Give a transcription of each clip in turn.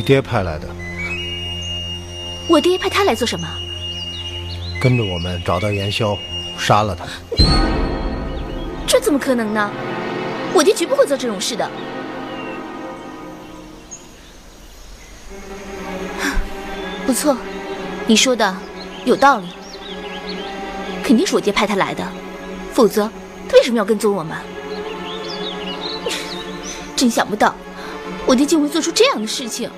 你爹派来的，我爹派他来做什么？跟着我们找到严潇，杀了他。这怎么可能呢？我爹绝不会做这种事的。不错，你说的有道理，肯定是我爹派他来的，否则他为什么要跟踪我们？真想不到，我爹竟会做出这样的事情。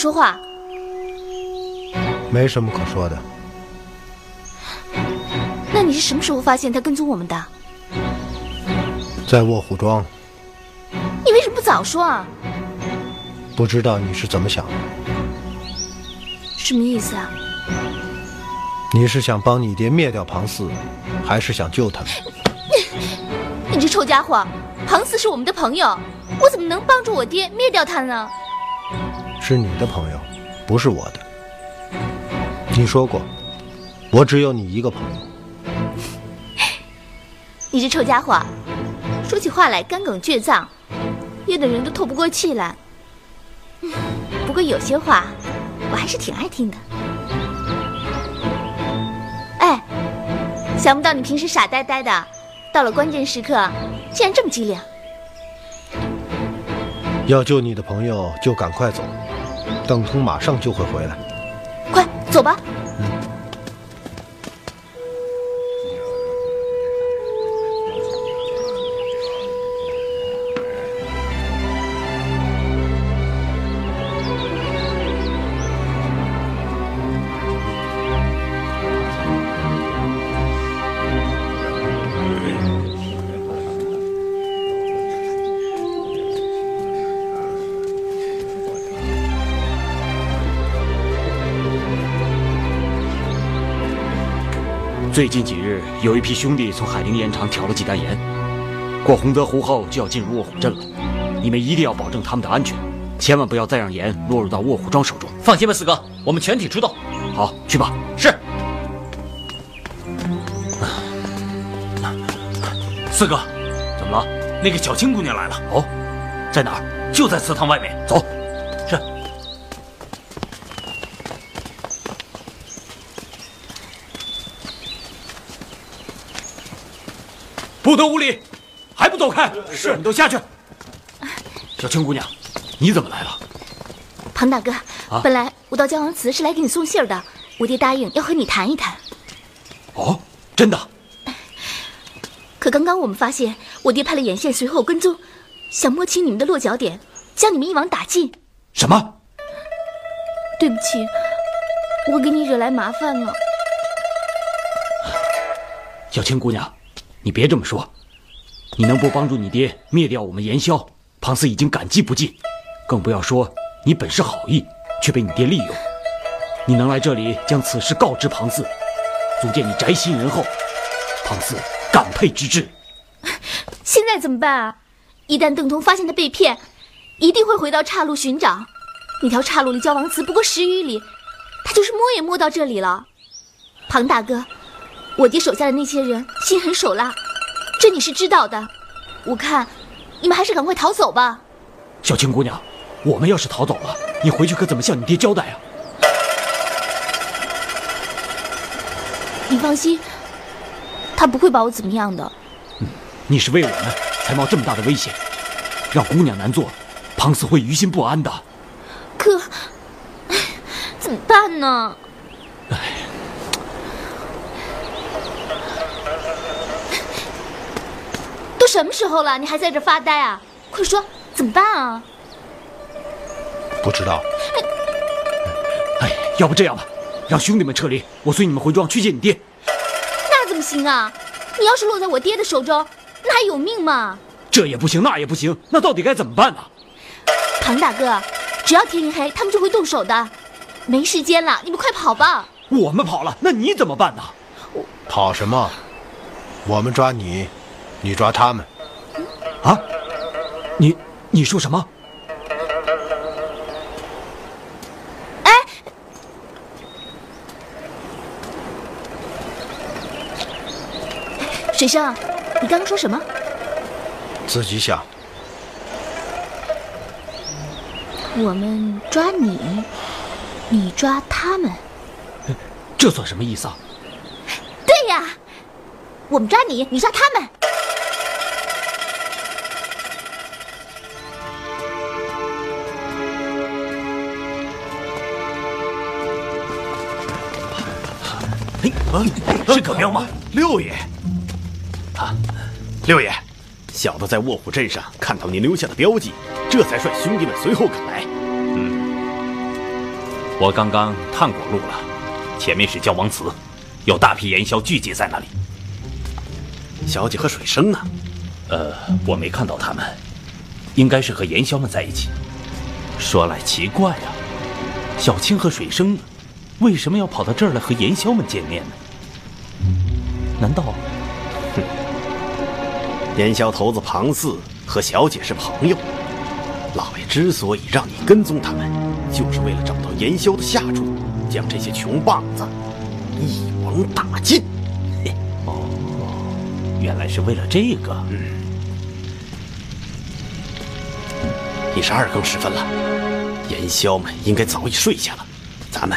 说话？没什么可说的。那你是什么时候发现他跟踪我们的？在卧虎庄，你为什么不早说啊？不知道你是怎么想的？什么意思啊？你是想帮你爹灭掉庞四，还是想救他们？你这臭家伙！庞四是我们的朋友，我怎么能帮助我爹灭掉他呢？是你的朋友，不是我的。你说过，我只有你一个朋友。你这臭家伙，说起话来干梗倔强，噎得人都透不过气来。嗯不过有些话，我还是挺爱听的。哎，想不到你平时傻呆呆的，到了关键时刻，竟然这么机灵。要救你的朋友，就赶快走。邓通马上就会回来。快走吧。最近几日，有一批兄弟从海陵盐场挑了几担盐，过洪泽湖后就要进入卧虎镇了。你们一定要保证他们的安全，千万不要再让盐落入到卧虎庄手中。放心吧，四哥，我们全体出动。好，去吧。是。四哥，怎么了？那个小青姑娘来了。哦，在哪儿？就在祠堂外面。走。不得无礼！还不走开！是，你都下去。小青姑娘，你怎么来了？庞大哥，啊本来我到江王祠是来给你送信儿的，我爹答应要和你谈一谈。哦，真的？可刚刚我们发现，我爹派了眼线随后跟踪，想摸清你们的落脚点，将你们一网打尽。什么？对不起，我给你惹来麻烦了。小青姑娘，你别这么说。你能不帮助你爹灭掉我们盐枭，庞四已经感激不尽，更不要说你本是好意，却被你爹利用。你能来这里将此事告知庞四，足见你宅心仁厚，庞四感佩之至。现在怎么办啊？一旦邓通发现他被骗，一定会回到岔路寻找。那条岔路离焦王祠不过十余里，他就是摸也摸到这里了。庞大哥，我爹手下的那些人心狠手辣，这你是知道的。我看，你们还是赶快逃走吧。小青姑娘，我们要是逃走了，你回去可怎么向你爹交代啊？你放心，他不会把我怎么样的。你是为我们才冒这么大的危险，让姑娘难做，庞四会于心不安的。可，唉 怎么办呢？都什么时候了，你还在这发呆啊？快说，怎么办啊？不知道，哎，要不这样吧，让兄弟们撤离，我随你们回庄去见你爹。那怎么行啊？你要是落在我爹的手中，那还有命吗？这也不行，那也不行，那到底该怎么办呢？庞大哥，只要天一黑，他们就会动手的。没时间了，你们快跑吧！我们跑了，那你怎么办呢？跑什么？我们抓你，你抓他们。啊？你你说什么？哎，水生，你刚刚说什么？自己想。我们抓你，你抓他们。这算什么意思啊？对呀，我们抓你，你抓他们。啊是葛彪吗？六爷，啊，六爷，小的在卧虎镇上看到您留下的标记，这才率兄弟们随后赶来。嗯我刚刚探过路了，前面是焦王祠，有大批盐枭聚集在那里。小姐和水生呢？呃，我没看到他们，应该是和盐枭们在一起。说来奇怪啊，小青和水生为什么要跑到这儿来和盐枭们见面呢？难道盐枭头子庞四和小姐是朋友，老爷之所以让你跟踪他们，就是为了找到盐枭的下处，将这些穷棒子一网打尽。哦原来是为了这个？嗯已是二更时分了，盐枭们应该早已睡下了。咱们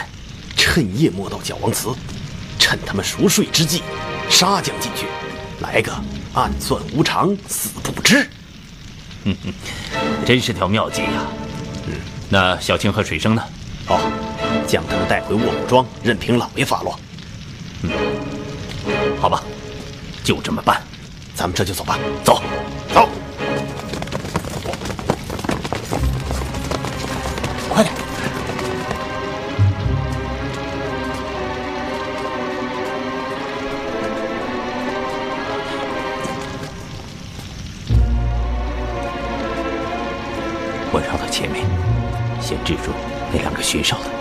趁夜摸到角王祠，趁他们熟睡之际，杀将进去，来个暗算无常，死不知。真是条妙计呀！嗯，那小青和水生呢？好，将他们带回卧虎庄，任凭老爷发落。嗯好吧，就这么办。咱们这就走吧。走，走。那两个巡哨的。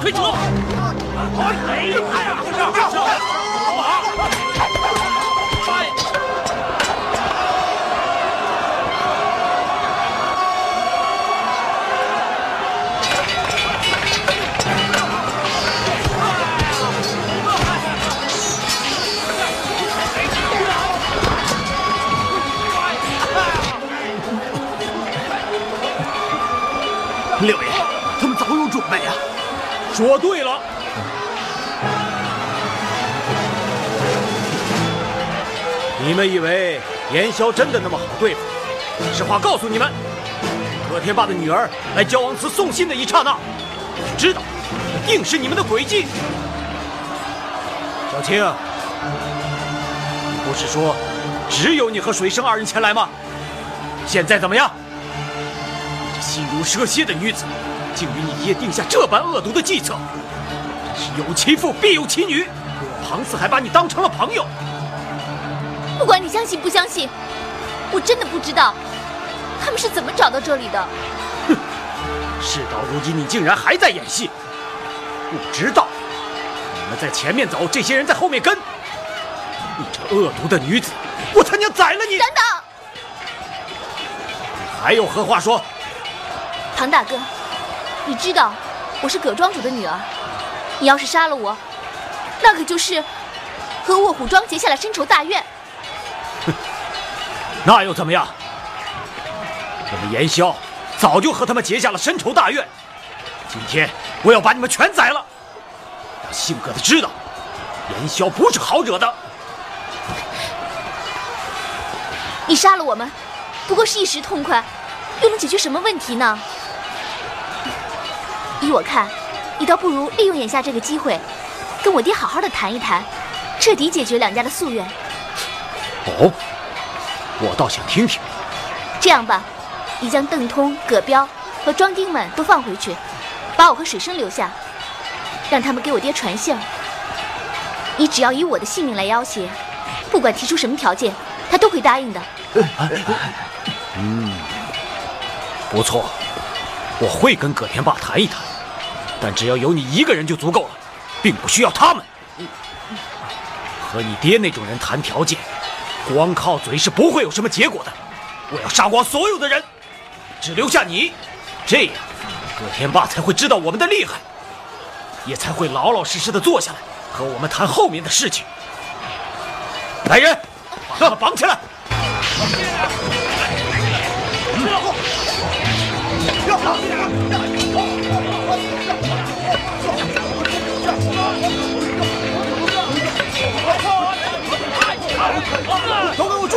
退出说对了，你们以为严萧真的那么好对付？实话告诉你们，葛天霸的女儿来焦王祠送信的一刹那，我就知道，定是你们的诡计。小青，你不是说只有你和水生二人前来吗？现在怎么样？这心如蛇蝎的女子，竟与你爷定下这般恶毒的计策，真是有其父必有其女。庞四还把你当成了朋友，不管你相信不相信，我真的不知道他们是怎么找到这里的。哼事到如今，你竟然还在演戏，不知道你们在前面走，这些人在后面跟。你这恶毒的女子，我他娘宰了你！等等，还有何话说？唐大哥，你知道我是葛庄主的女儿，你要是杀了我，那可就是和卧虎庄结下了深仇大怨。哼 那又怎么样？我们严萧早就和他们结下了深仇大怨。今天我要把你们全宰了，让姓葛的知道，严萧不是好惹的。你杀了我们，不过是一时痛快，又能解决什么问题呢？依我看，你倒不如利用眼下这个机会，跟我爹好好的谈一谈，彻底解决两家的夙愿。哦，我倒想听听。这样吧，你将邓通、葛彪和庄丁们都放回去，把我和水生留下，让他们给我爹传信儿。你只要以我的性命来要挟，不管提出什么条件，他都会答应的。嗯不错，我会跟葛天霸谈一谈，但只要有你一个人就足够了，并不需要他们。和你爹那种人谈条件，光靠嘴是不会有什么结果的。我要杀光所有的人，只留下你，这样葛天霸才会知道我们的厉害，也才会老老实实的坐下来和我们谈后面的事情。来人，把他们绑起来！都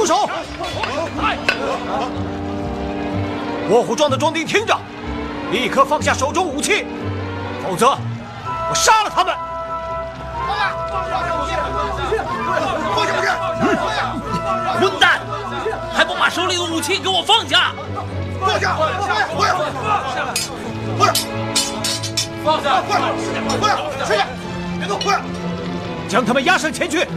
住手！卧虎庄的庄丁听着，立刻放下手中武器，否则我杀了他们！放下，放下武器，放下武器！放下！放下混蛋，还不把手里的武器给我放下！放下！放下！放下！放下！放下！放下！放下！放下！谁呀？别动！放下将他们押上前去。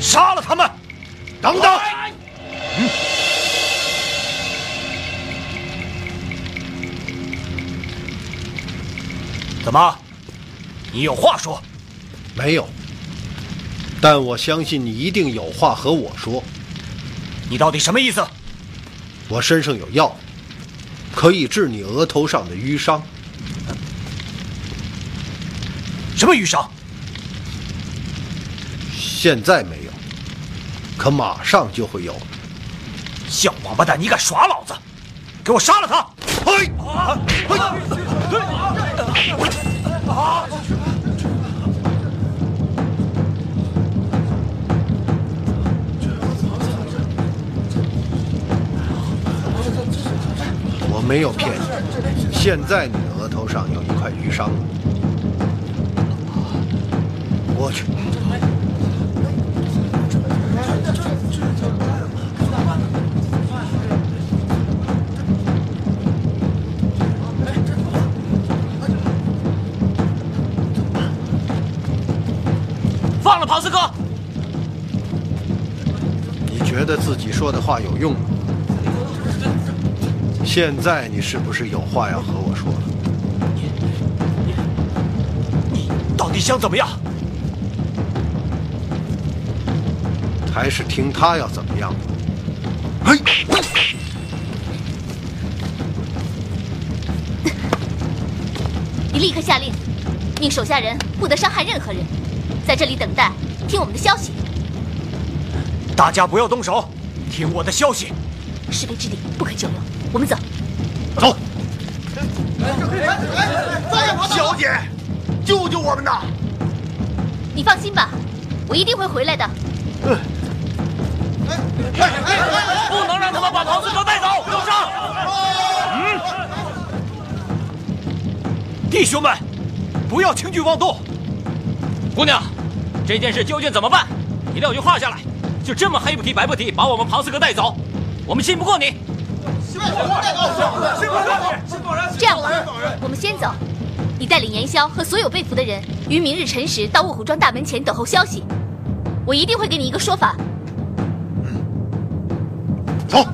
杀了他们！等等！怎么？你有话说？没有，但我相信你一定有话和我说。你到底什么意思？我身上有药，可以治你额头上的淤伤。什么淤伤？现在没有，可马上就会有。小王八蛋，你敢耍老子！给我杀了他！嘿！我没有骗你，现在你的额头上有一块淤伤。我去，放了庞四哥！你觉得自己说的话有用吗？现在你是不是有话要和我说了？你你你到底想怎么样？还是听他要怎么样？嘿！你立刻下令，命手下人不得伤害任何人，在这里等待，听我们的消息。大家不要动手，听我的消息。是非之地不可久留，我们走。走。小姐，救救我们呐！你放心吧，我一定会回来的。不能让他们把庞四哥带走！有伤！嗯，弟兄们，不要轻举妄动。姑娘，这件事究竟怎么办？一定要句话下来。就这么黑不提白不提，把我们庞四哥带走，我们信不过你。这样吧，我们先走，你带领严萧和所有被俘的人，于明日辰时到卧虎庄大门前等候消息。我一定会给你一个说法。走。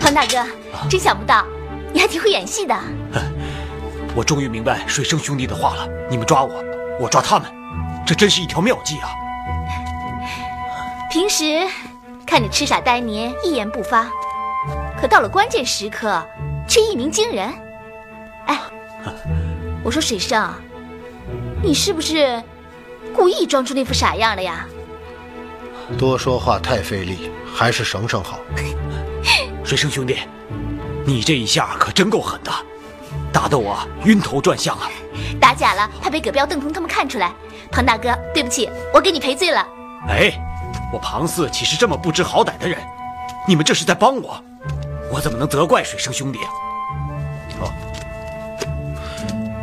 庞大哥，真想不到，你还挺会演戏的。我终于明白水生兄弟的话了。你们抓我，我抓他们，这真是一条妙计啊！平时看你痴傻呆黏，一言不发，可到了关键时刻，却一鸣惊人。哎，我说水生，你是不是故意装出那副傻样了呀？多说话太费力，还是省省好。水生兄弟，你这一下可真够狠的，打得我晕头转向啊！打假了，怕被葛彪、邓通他们看出来。庞大哥，对不起，我给你赔罪了。哎，我庞四岂是这么不知好歹的人？你们这是在帮我，我怎么能责怪水生兄弟啊？好，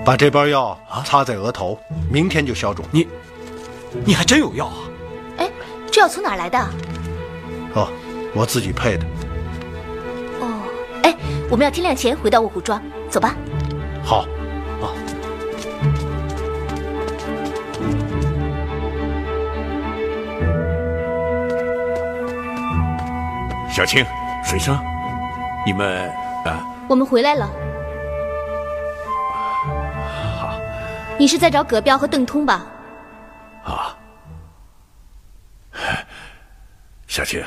把这包药擦在额头，明天就消肿。你，你还真有药啊？哎，这药从哪儿来的？哦，我自己配的。我们要天亮前回到卧虎庄，走吧。好。啊。小青、水生，你们啊，我们回来了。好，你是在找葛彪和邓通吧？啊，小青，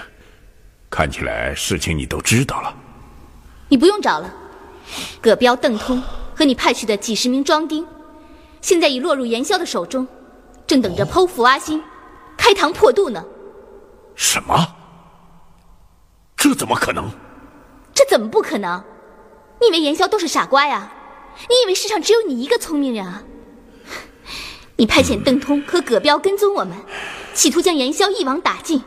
看起来事情你都知道了。你不用找了，葛彪、邓通和你派去的几十名庄丁，现在已落入严萧的手中，正等着剖腹挖心、开膛破肚呢。什么？这怎么可能？这怎么不可能？你以为严萧都是傻瓜呀？你以为世上只有你一个聪明人啊？你派遣邓通和葛彪跟踪我们，企图将严萧一网打尽，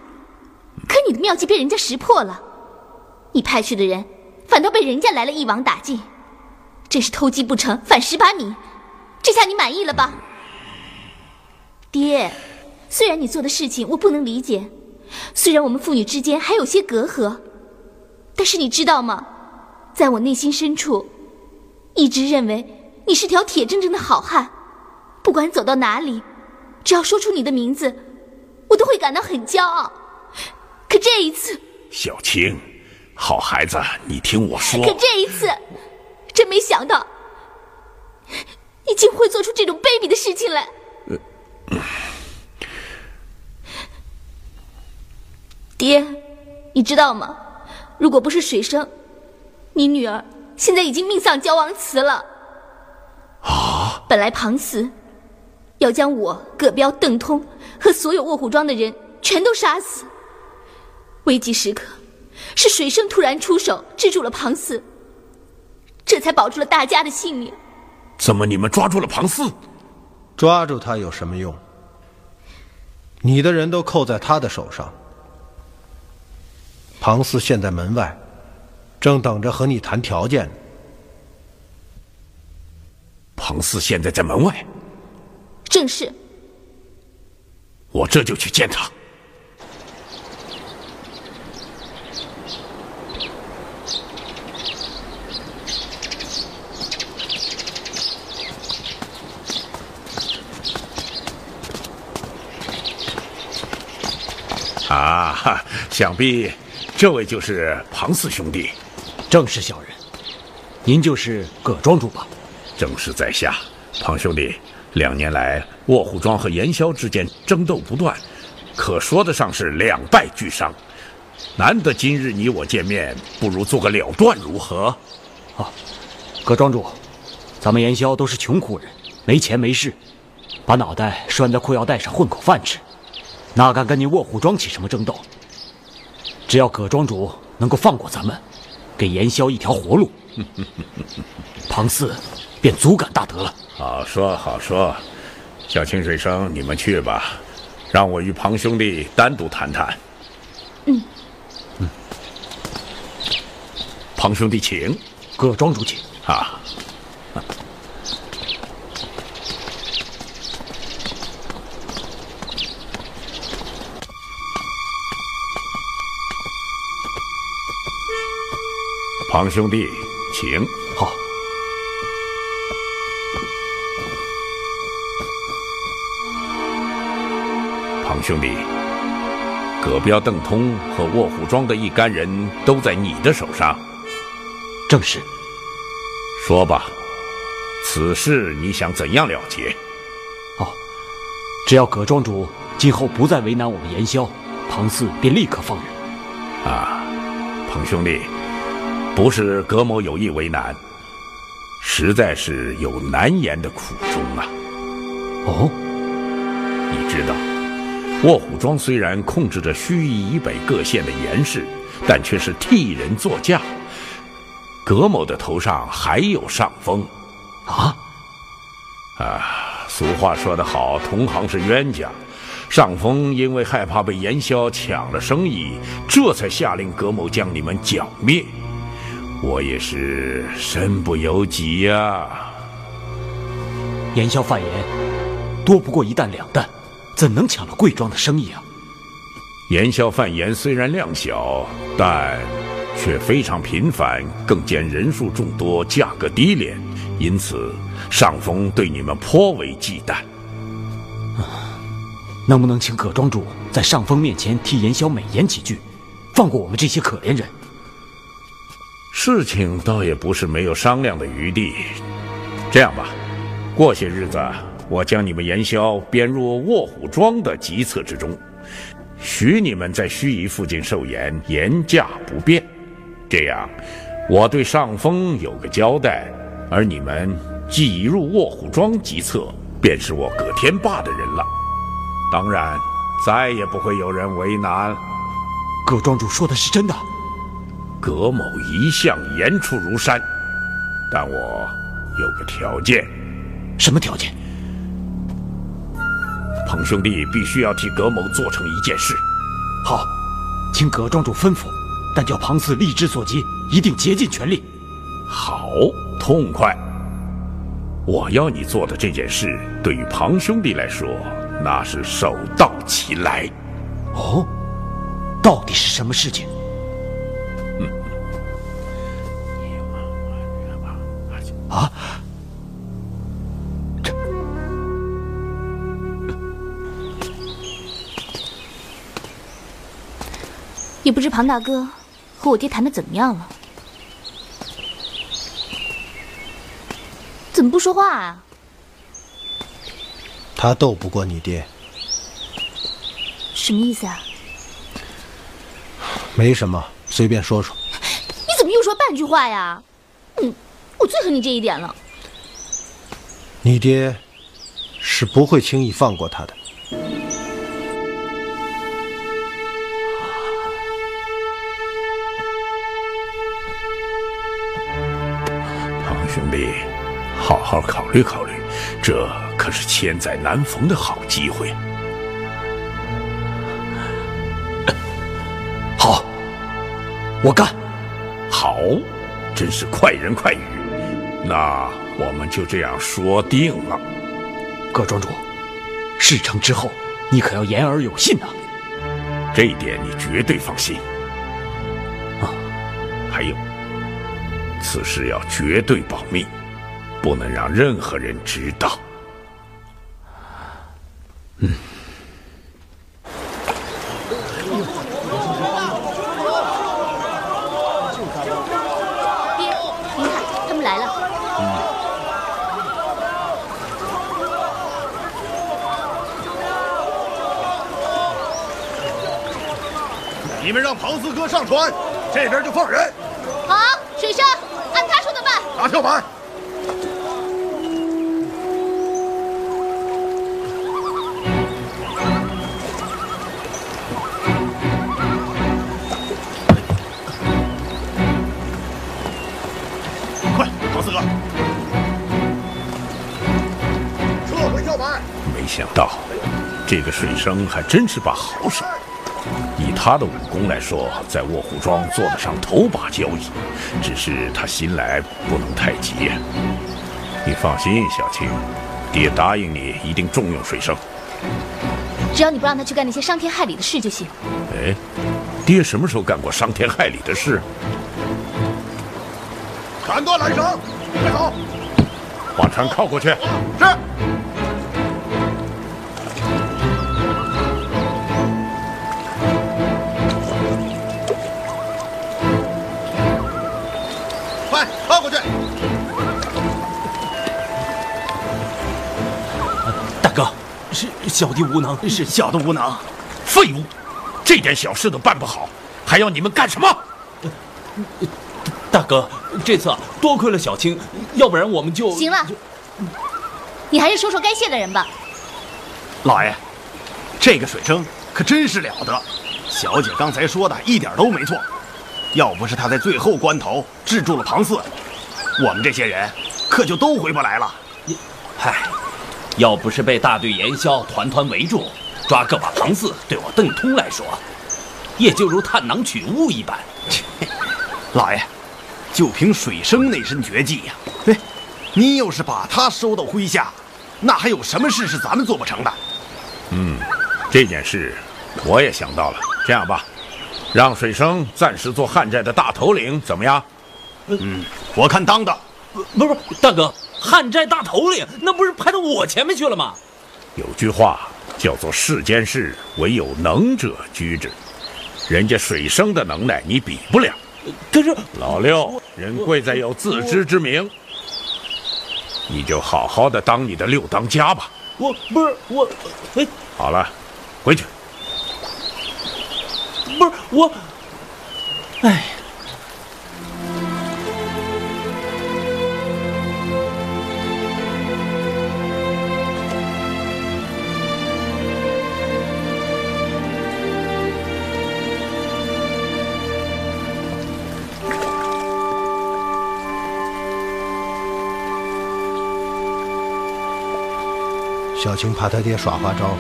可你的妙计被人家识破了，你派去的人反倒被人家来了一网打尽，真是偷鸡不成反蚀把米。这下你满意了吧？爹，虽然你做的事情我不能理解。虽然我们父女之间还有些隔阂，但是你知道吗？在我内心深处，一直认为你是条铁铮铮的好汉。不管走到哪里，只要说出你的名字，我都会感到很骄傲。可这一次，小青，好孩子，你听我说。可这一次，真没想到，你竟会做出这种卑鄙的事情来。爹，你知道吗？如果不是水生，你女儿现在已经命丧交王祠了。啊！本来庞慈要将我、葛彪、邓通和所有卧虎庄的人全都杀死，危急时刻。是水生突然出手制住了庞四，这才保住了大家的性命。怎么你们抓住了庞四？抓住他有什么用？你的人都扣在他的手上。庞四现在门外，正等着和你谈条件呢。庞四现在在门外，正是。我这就去见他。啊，哈想必这位就是庞四兄弟。正是小人，您就是葛庄主吧？正是在下，庞兄弟。两年来，卧虎庄和严萧之间争斗不断，可说得上是两败俱伤。难得今日你我见面，不如做个了断，如何？啊，葛庄主，咱们严萧都是穷苦人，没钱没势，把脑袋拴在裤腰带上混口饭吃，哪敢跟你卧虎庄起什么争斗？只要葛庄主能够放过咱们，给严萧一条活路，庞四便足感大德了。好说好说，小清水生，你们去吧，让我与庞兄弟单独谈谈。嗯嗯，庞兄弟请，葛庄主请啊。庞兄弟，请。好。庞兄弟，葛彪、邓通和卧虎庄的一干人都在你的手上。正是。说吧，此事你想怎样了结？哦，只要葛庄主今后不再为难我们严萧，庞四便立刻放人。啊，庞兄弟，不是葛某有意为难，实在是有难言的苦衷啊。哦，你知道。卧虎庄虽然控制着盱眙以北各县的严氏，但却是替人作嫁。葛某的头上还有上峰，啊啊！俗话说得好，同行是冤家。上峰因为害怕被严萧抢了生意，这才下令葛某将你们剿灭。我也是身不由己呀。严萧犯言，多不过一担两担。怎能抢了贵庄的生意啊？言萧犯言虽然量小，但却非常频繁，更兼人数众多，价格低廉，因此上峰对你们颇为忌惮。能不能请葛庄主在上峰面前替言萧美言几句，放过我们这些可怜人？事情倒也不是没有商量的余地。这样吧，过些日子。我将你们言萧编入卧虎庄的集策之中，许你们在盱眙附近受严，严驾不便。这样，我对上峰有个交代，而你们既已入卧虎庄集策，便是我葛天霸的人了。当然，再也不会有人为难。葛庄主说的是真的？葛某一向言出如山，但我有个条件。什么条件？庞兄弟必须要替葛某做成一件事。好，请葛庄主吩咐，但叫庞四力之所及，一定竭尽全力。好，痛快。我要你做的这件事，对于庞兄弟来说，那是手到擒来。哦，到底是什么事情？也不知庞大哥和我爹谈的怎么样了？怎么不说话啊？他斗不过你爹。什么意思啊？没什么，随便说说。你怎么又说半句话呀？嗯，我最恨你这一点了。你爹是不会轻易放过他的。兄弟，好好考虑考虑，这可是千载难逢的好机会。好，我干。好，真是快人快语。那我们就这样说定了。葛庄主，事成之后，你可要言而有信呐、这一点你绝对放心。啊，还有，此事要绝对保密，不能让任何人知道。爹，您看，他们来了。你们让庞四哥上船，这边就放人。拿跳板。快，庞四哥，撤回跳板。没想到，这个水生还真是把好手。以他的武功来说，在卧虎庄做得上头把交椅，只是他新来，不能太急。你放心，小青，爹答应你，一定重用水生。只要你不让他去干那些伤天害理的事就行。哎，爹什么时候干过伤天害理的事？砍断缆绳，快走！往船靠过去。是。小弟无能，是小的无能。废物，这点小事都办不好，还要你们干什么？大哥，这次多亏了小青，要不然我们就行了，你还是说说该谢的人吧。老爷，这个水生可真是了得，小姐刚才说的一点都没错。要不是他在最后关头制住了庞四，我们这些人可就都回不来了。嗨，要不是被大队严霄团团围住，抓个把庞四，对我邓通来说，也就如探囊取物一般。老爷，就凭水生那身绝技呀，对，您要是把他收到麾下，那还有什么事是咱们做不成的？嗯，这件事我也想到了。这样吧，让水生暂时做汉寨的大头领，怎么样？嗯，我看当的。不不是，大哥，汉寨大头领那不是排到我前面去了吗？有句话叫做“世间事唯有能者居之”，人家水生的能耐你比不了。可是老六，人贵在有自知之明，你就好好的当你的六当家吧。我不是我，哎，好了，回去。不是我，哎。小青怕他爹耍花招，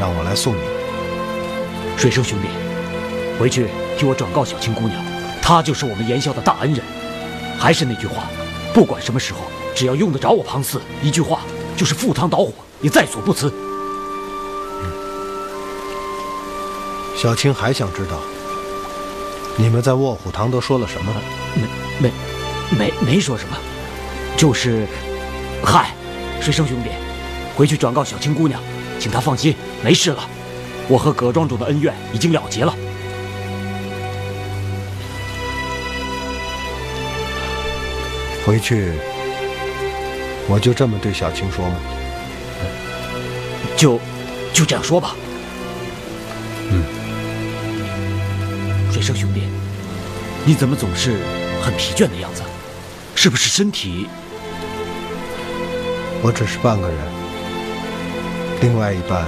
让我来送你。水生兄弟，回去替我转告小青姑娘，她就是我们严校的大恩人。还是那句话，不管什么时候，只要用得着我庞四，一句话就是赴汤蹈火，也在所不辞。小青还想知道，你们在卧虎堂都说了什么？没没没没说什么，就是，嗨，水生兄弟，回去转告小青姑娘，请她放心，没事了。我和葛庄主的恩怨已经了结了。回去，我就这么对小青说吗？就就这样说吧。嗯。水生兄弟，你怎么总是很疲倦的样子？是不是身体？我只是半个人，另外一半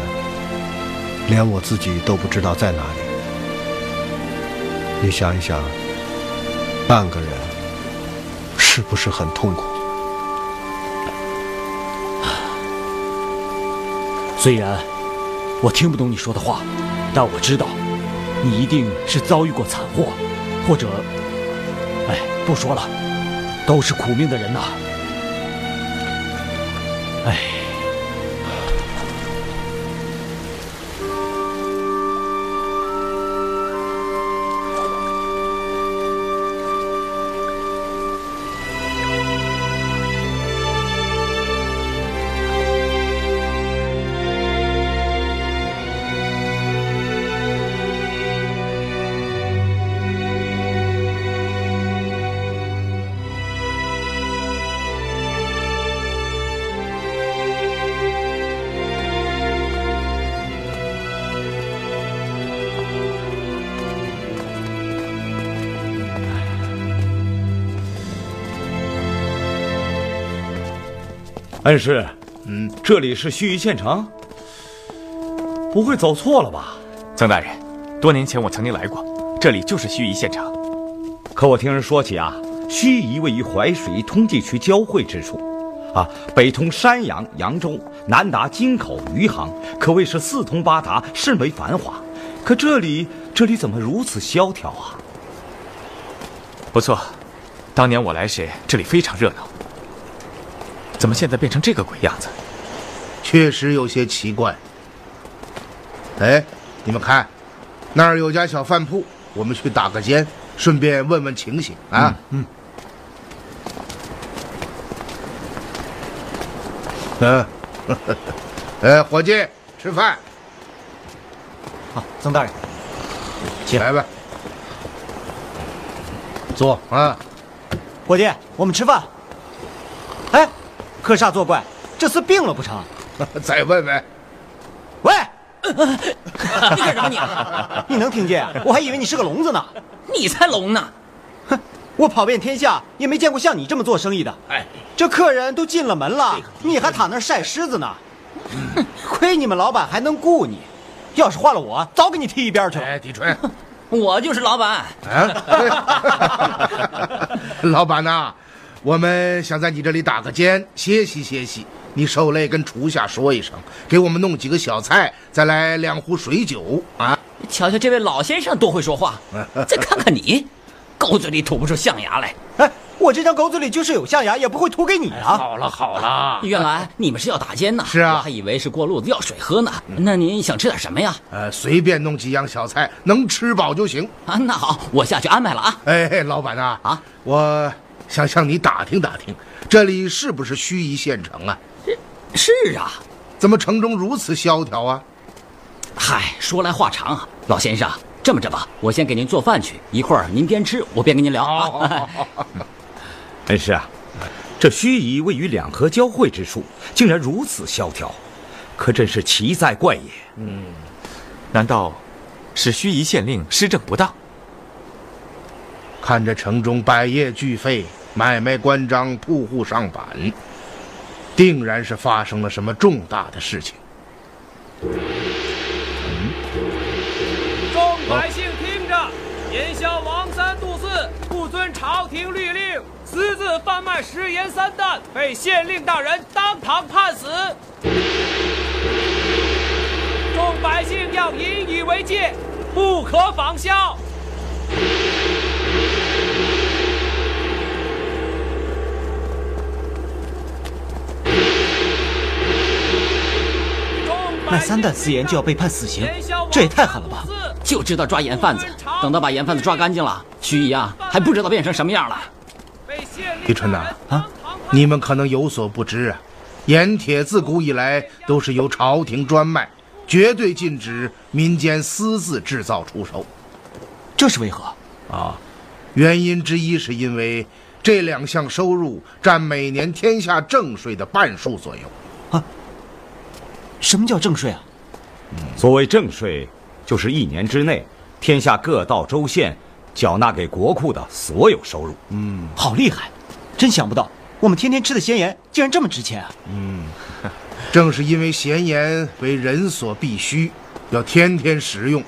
连我自己都不知道在哪里。你想一想，半个人是不是很痛苦？虽然我听不懂你说的话，但我知道你一定是遭遇过惨祸，或者……哎，不说了，都是苦命的人呐。哎，恩师，嗯，这里是盱眙县城，不会走错了吧？曾大人，多年前我曾经来过，这里就是盱眙县城。可我听人说起啊，盱眙位于淮水通济区交汇之处，啊，北通山阳、扬州，南达京口、余杭，可谓是四通八达，甚为繁华。可这里，这里怎么如此萧条啊？不错，当年我来时，这里非常热闹。怎么现在变成这个鬼样子？确实有些奇怪。哎，你们看，那儿有家小饭铺，我们去打个尖，顺便问问情形啊。嗯。嗯。哎，伙计，吃饭。好，曾大人，起来吧。坐啊。伙计，我们吃饭。哎。可煞作怪，这厮病了不成？再问问。喂，你干什么你？你能听见？我还以为你是个聋子呢。你才聋呢！哼，我跑遍天下也没见过像你这么做生意的。哎，这客人都进了门了，你还躺那晒狮子呢？亏你们老板还能雇你，要是换了我，早给你踢一边去了。哎，狄春，我就是老板。老板呐。我们想在你这里打个尖，歇息歇息。你受累跟厨下说一声，给我们弄几个小菜，再来两壶水酒啊！瞧瞧这位老先生多会说话，再看看你，狗嘴里吐不出象牙来。哎，我这张狗嘴里就是有象牙，也不会吐给你啊！好了好了，原来你们是要打尖呐？是啊，我还以为是过路子要水喝呢。那您想吃点什么呀？呃，随便弄几样小菜，能吃饱就行啊。那好，我下去安排了啊。哎，老板呐，啊，我。想向你打听打听，这里是不是盱眙县城啊？是啊，怎么城中如此萧条啊？嗨，说来话长，老先生，这么着吧，我先给您做饭去，一会儿您边吃我边跟您聊啊。恩师啊，这盱眙位于两河交汇之处，竟然如此萧条，可真是奇哉怪也。嗯，难道是盱眙县令施政不当？看着城中百业俱废。买卖关张，铺户上板，定然是发生了什么重大的事情。众百姓听着，言萧王三杜四不遵朝廷律令，私自贩卖食盐三担，被县令大人当堂判死。众百姓要引以为戒，不可仿效。卖三担私盐就要被判死刑，这也太狠了吧！就知道抓盐贩子，等到把盐贩子抓干净了，徐姨啊还不知道变成什么样了。李春呐，啊，你们可能有所不知啊，盐铁自古以来都是由朝廷专卖，绝对禁止民间私自制造出售。这是为何？啊，原因之一是因为这两项收入占每年天下正税的半数左右。啊。什么叫正税啊？所谓正税，就是一年之内天下各道州县缴纳给国库的所有收入。嗯，好厉害，真想不到我们天天吃的咸盐竟然这么值钱啊！嗯，正是因为咸盐为人所必须，要天天食用，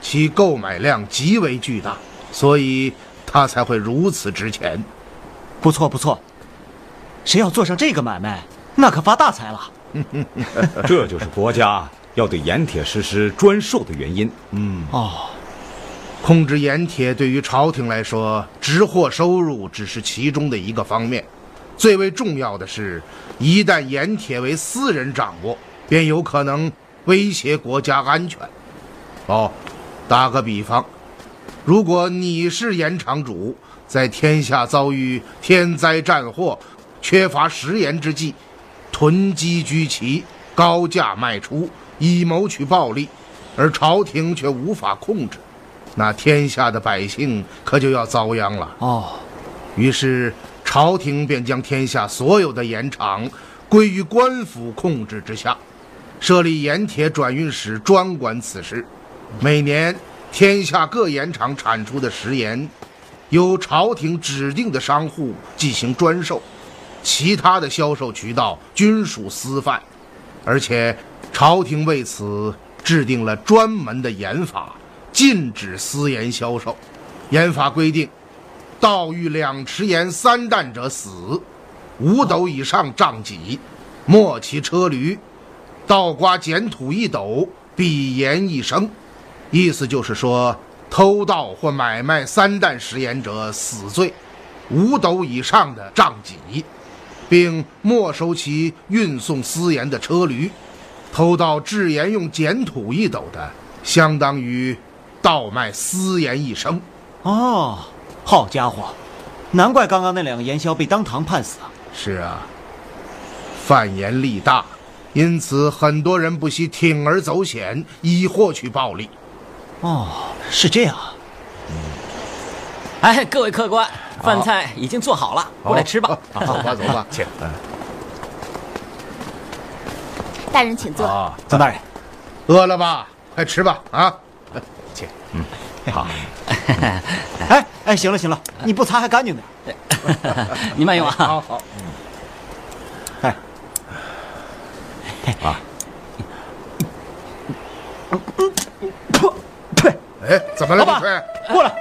其购买量极为巨大，所以它才会如此值钱。不错不错，谁要做上这个买卖，那可发大财了。这就是国家要对盐铁实施专售的原因。嗯，哦，控制盐铁对于朝廷来说，直货收入只是其中的一个方面，最为重要的是，一旦盐铁为私人掌握，便有可能威胁国家安全。哦，打个比方，如果你是盐场主，在天下遭遇天灾战祸、缺乏食盐之际，囤积居奇，高价卖出，以谋取暴利，而朝廷却无法控制，那天下的百姓可就要遭殃了。哦，于是朝廷便将天下所有的盐场归于官府控制之下，设立盐铁转运使专管此事。每年天下各盐场产出的食盐，由朝廷指定的商户进行专售，其他的销售渠道均属私贩，而且朝廷为此制定了专门的盐法，禁止私盐销售。盐法规定，盗遇两池盐三担者死，五斗以上杖己，没其车驴；倒刮捡土一斗，必盐一升。意思就是说，偷盗或买卖三担食盐者死罪，五斗以上的杖己，并没收其运送私盐的车驴。偷盗制盐用碱土一斗的，相当于倒卖私盐一升。哦，好家伙，难怪刚刚那两个盐枭被当堂判死啊！是啊，贩盐力大，因此很多人不惜铤而走险以获取暴利。哦，是这样啊。哎，各位客官，饭菜已经做好了，过来吃吧。走吧，走吧，请。大人请坐。啊，曾大人，饿了吧？快吃吧！啊，请。嗯，好。哎哎，行了行了，你不擦还干净点。你慢用啊。好好。哎，啊。哎，怎么了，老板？过来。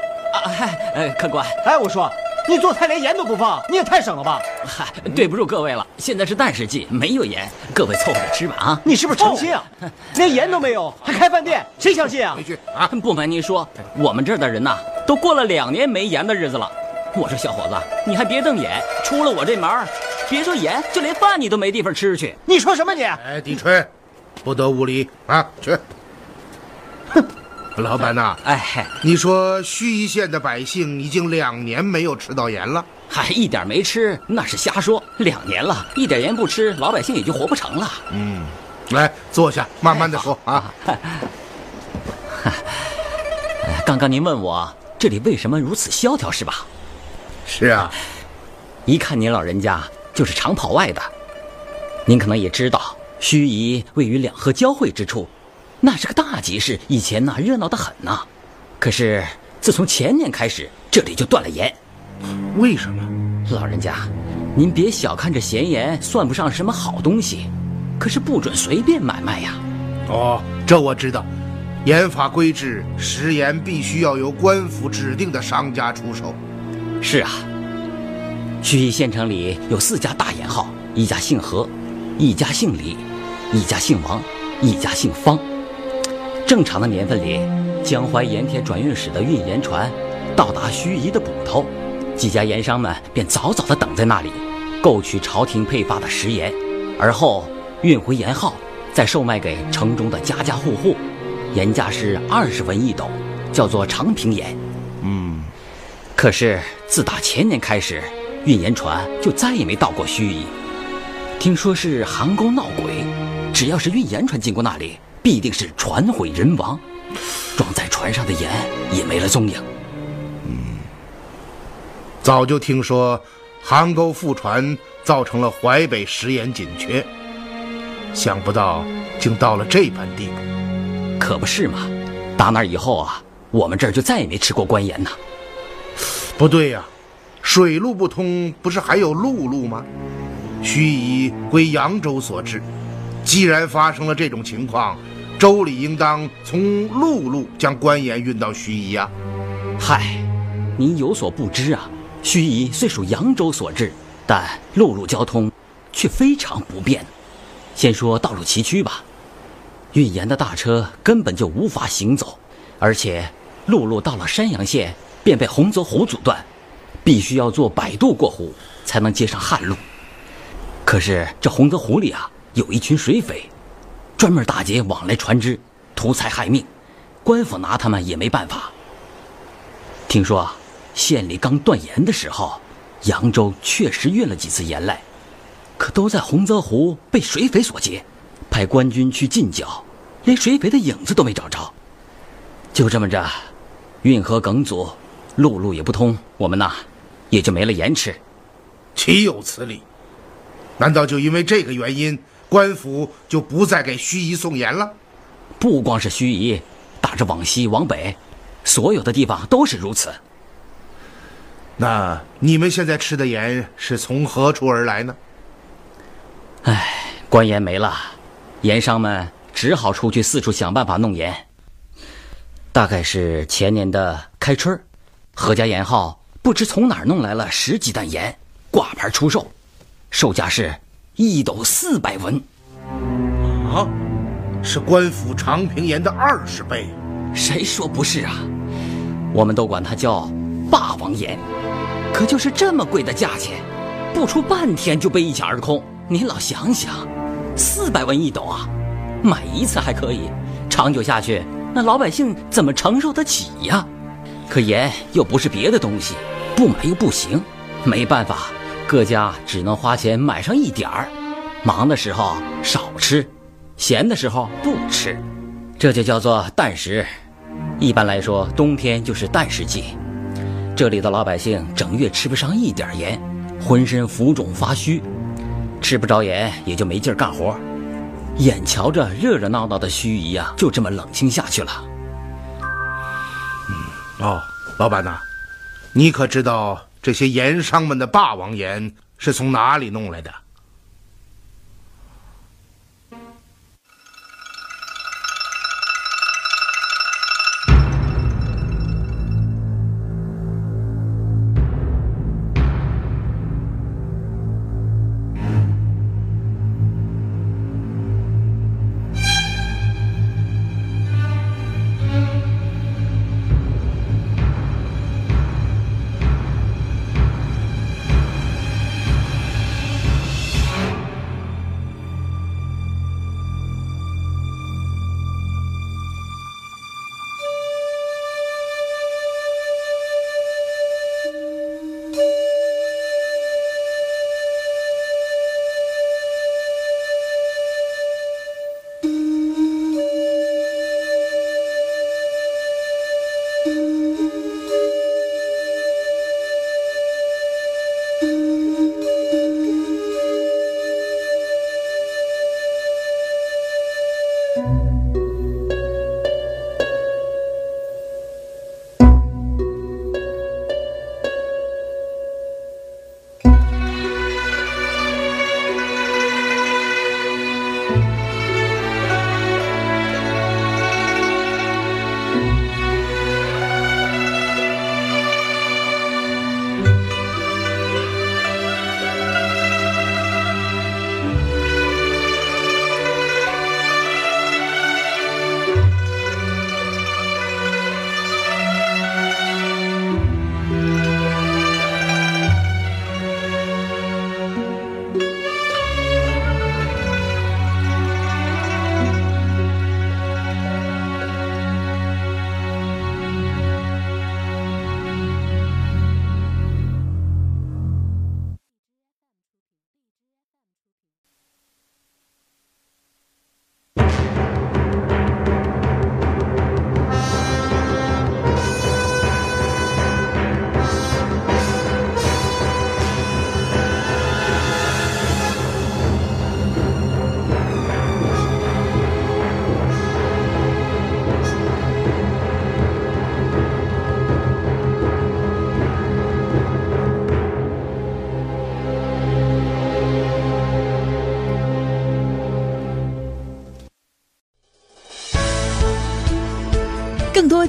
哎，客官，哎，我说，你做菜连盐都不放，你也太省了吧？嗨，对不住各位了，现在是淡世季，没有盐，各位凑合着吃吧啊！你是不是成心啊？连盐都没有，还开饭店，谁相信啊？回去啊！不瞒您说，我们这儿的人呐，都过了两年没盐的日子了。我说小伙子，你还别瞪眼，出了我这门儿，别说盐，就连饭你都没地方吃去。你说什么你？哎，狄春，不得无礼啊！去。哼，老板呐，哎，你说盱眙县的百姓已经两年没有吃到盐了，还一点没吃，那是瞎说。两年了，一点盐不吃，老百姓也就活不成了。嗯，来坐下，慢慢的说啊。刚刚您问我这里为什么如此萧条，是吧？是啊，一看您老人家就是常跑外的。您可能也知道，盱眙位于两河交汇之处，那是个大集市，以前呐热闹得很呐。可是自从前年开始，这里就断了盐。为什么？老人家，您别小看这咸盐，算不上什么好东西，可是不准随便买卖呀。哦，这我知道，盐法规制，食盐必须要由官府指定的商家出售。是啊，盱眙县城里有四家大盐号，一家姓何，一家姓李，一家姓王，一家姓方。正常的年份里，江淮盐铁转运使的运盐船到达盱眙的捕头，几家盐商们便早早地等在那里，购取朝廷配发的食盐，而后运回盐号，再售卖给城中的家家户户，盐价是二十文一斗，叫做长平盐。嗯。可是自打前年开始，运盐船就再也没到过盱眙。听说是杭沟闹鬼，只要是运盐船经过那里，必定是船毁人亡，装在船上的盐也没了踪影。嗯，早就听说杭沟覆船造成了淮北食盐紧缺，想不到竟到了这般地步。可不是嘛！打那以后啊，我们这儿就再也没吃过官盐呐。不对呀、水路不通，不是还有陆路吗？盱眙归扬州所致，既然发生了这种情况，州里应当从陆路将官盐运到盱眙呀。嗨，您有所不知啊，盱眙虽属扬州所治，但陆路交通却非常不便。先说道路崎岖吧，运盐的大车根本就无法行走，而且陆路到了山阳县便被洪泽湖阻断，必须要坐摆渡过湖才能接上旱路。可是这洪泽湖里啊，有一群水匪，专门打劫往来船只，图财害命，官府拿他们也没办法。听说啊，县里刚断盐的时候，扬州确实运了几次盐来，可都在洪泽湖被水匪所劫，派官军去进剿，连水匪的影子都没找着。就这么着，运河梗阻，陆路也不通，我们呐也就没了盐吃。岂有此理！难道就因为这个原因，官府就不再给盱眙送盐了？不光是盱眙，打着往西往北，所有的地方都是如此。那你们现在吃的盐是从何处而来呢？唉，官盐没了，盐商们只好出去四处想办法弄盐。大概是前年的开春，何家盐号不知从哪儿弄来了十几担盐，挂牌出售，售价是一斗四百文。啊，是官府常平盐的二十倍。谁说不是啊？我们都管它叫霸王盐，可就是这么贵的价钱，不出半天就被一抢而空。您老想想，四百文一斗啊，买一次还可以，长久下去，那老百姓怎么承受得起呀？可盐又不是别的东西，不买又不行，没办法，各家只能花钱买上一点儿，忙的时候少吃，闲的时候不吃，这就叫做淡食。一般来说，冬天就是淡食季。这里的老百姓整月吃不上一点盐，浑身浮肿发虚，吃不着盐也就没劲儿干活。眼瞧着热热闹闹的盱眙呀，就这么冷清下去了。哦，老板呐，你可知道这些盐商们的霸王盐是从哪里弄来的？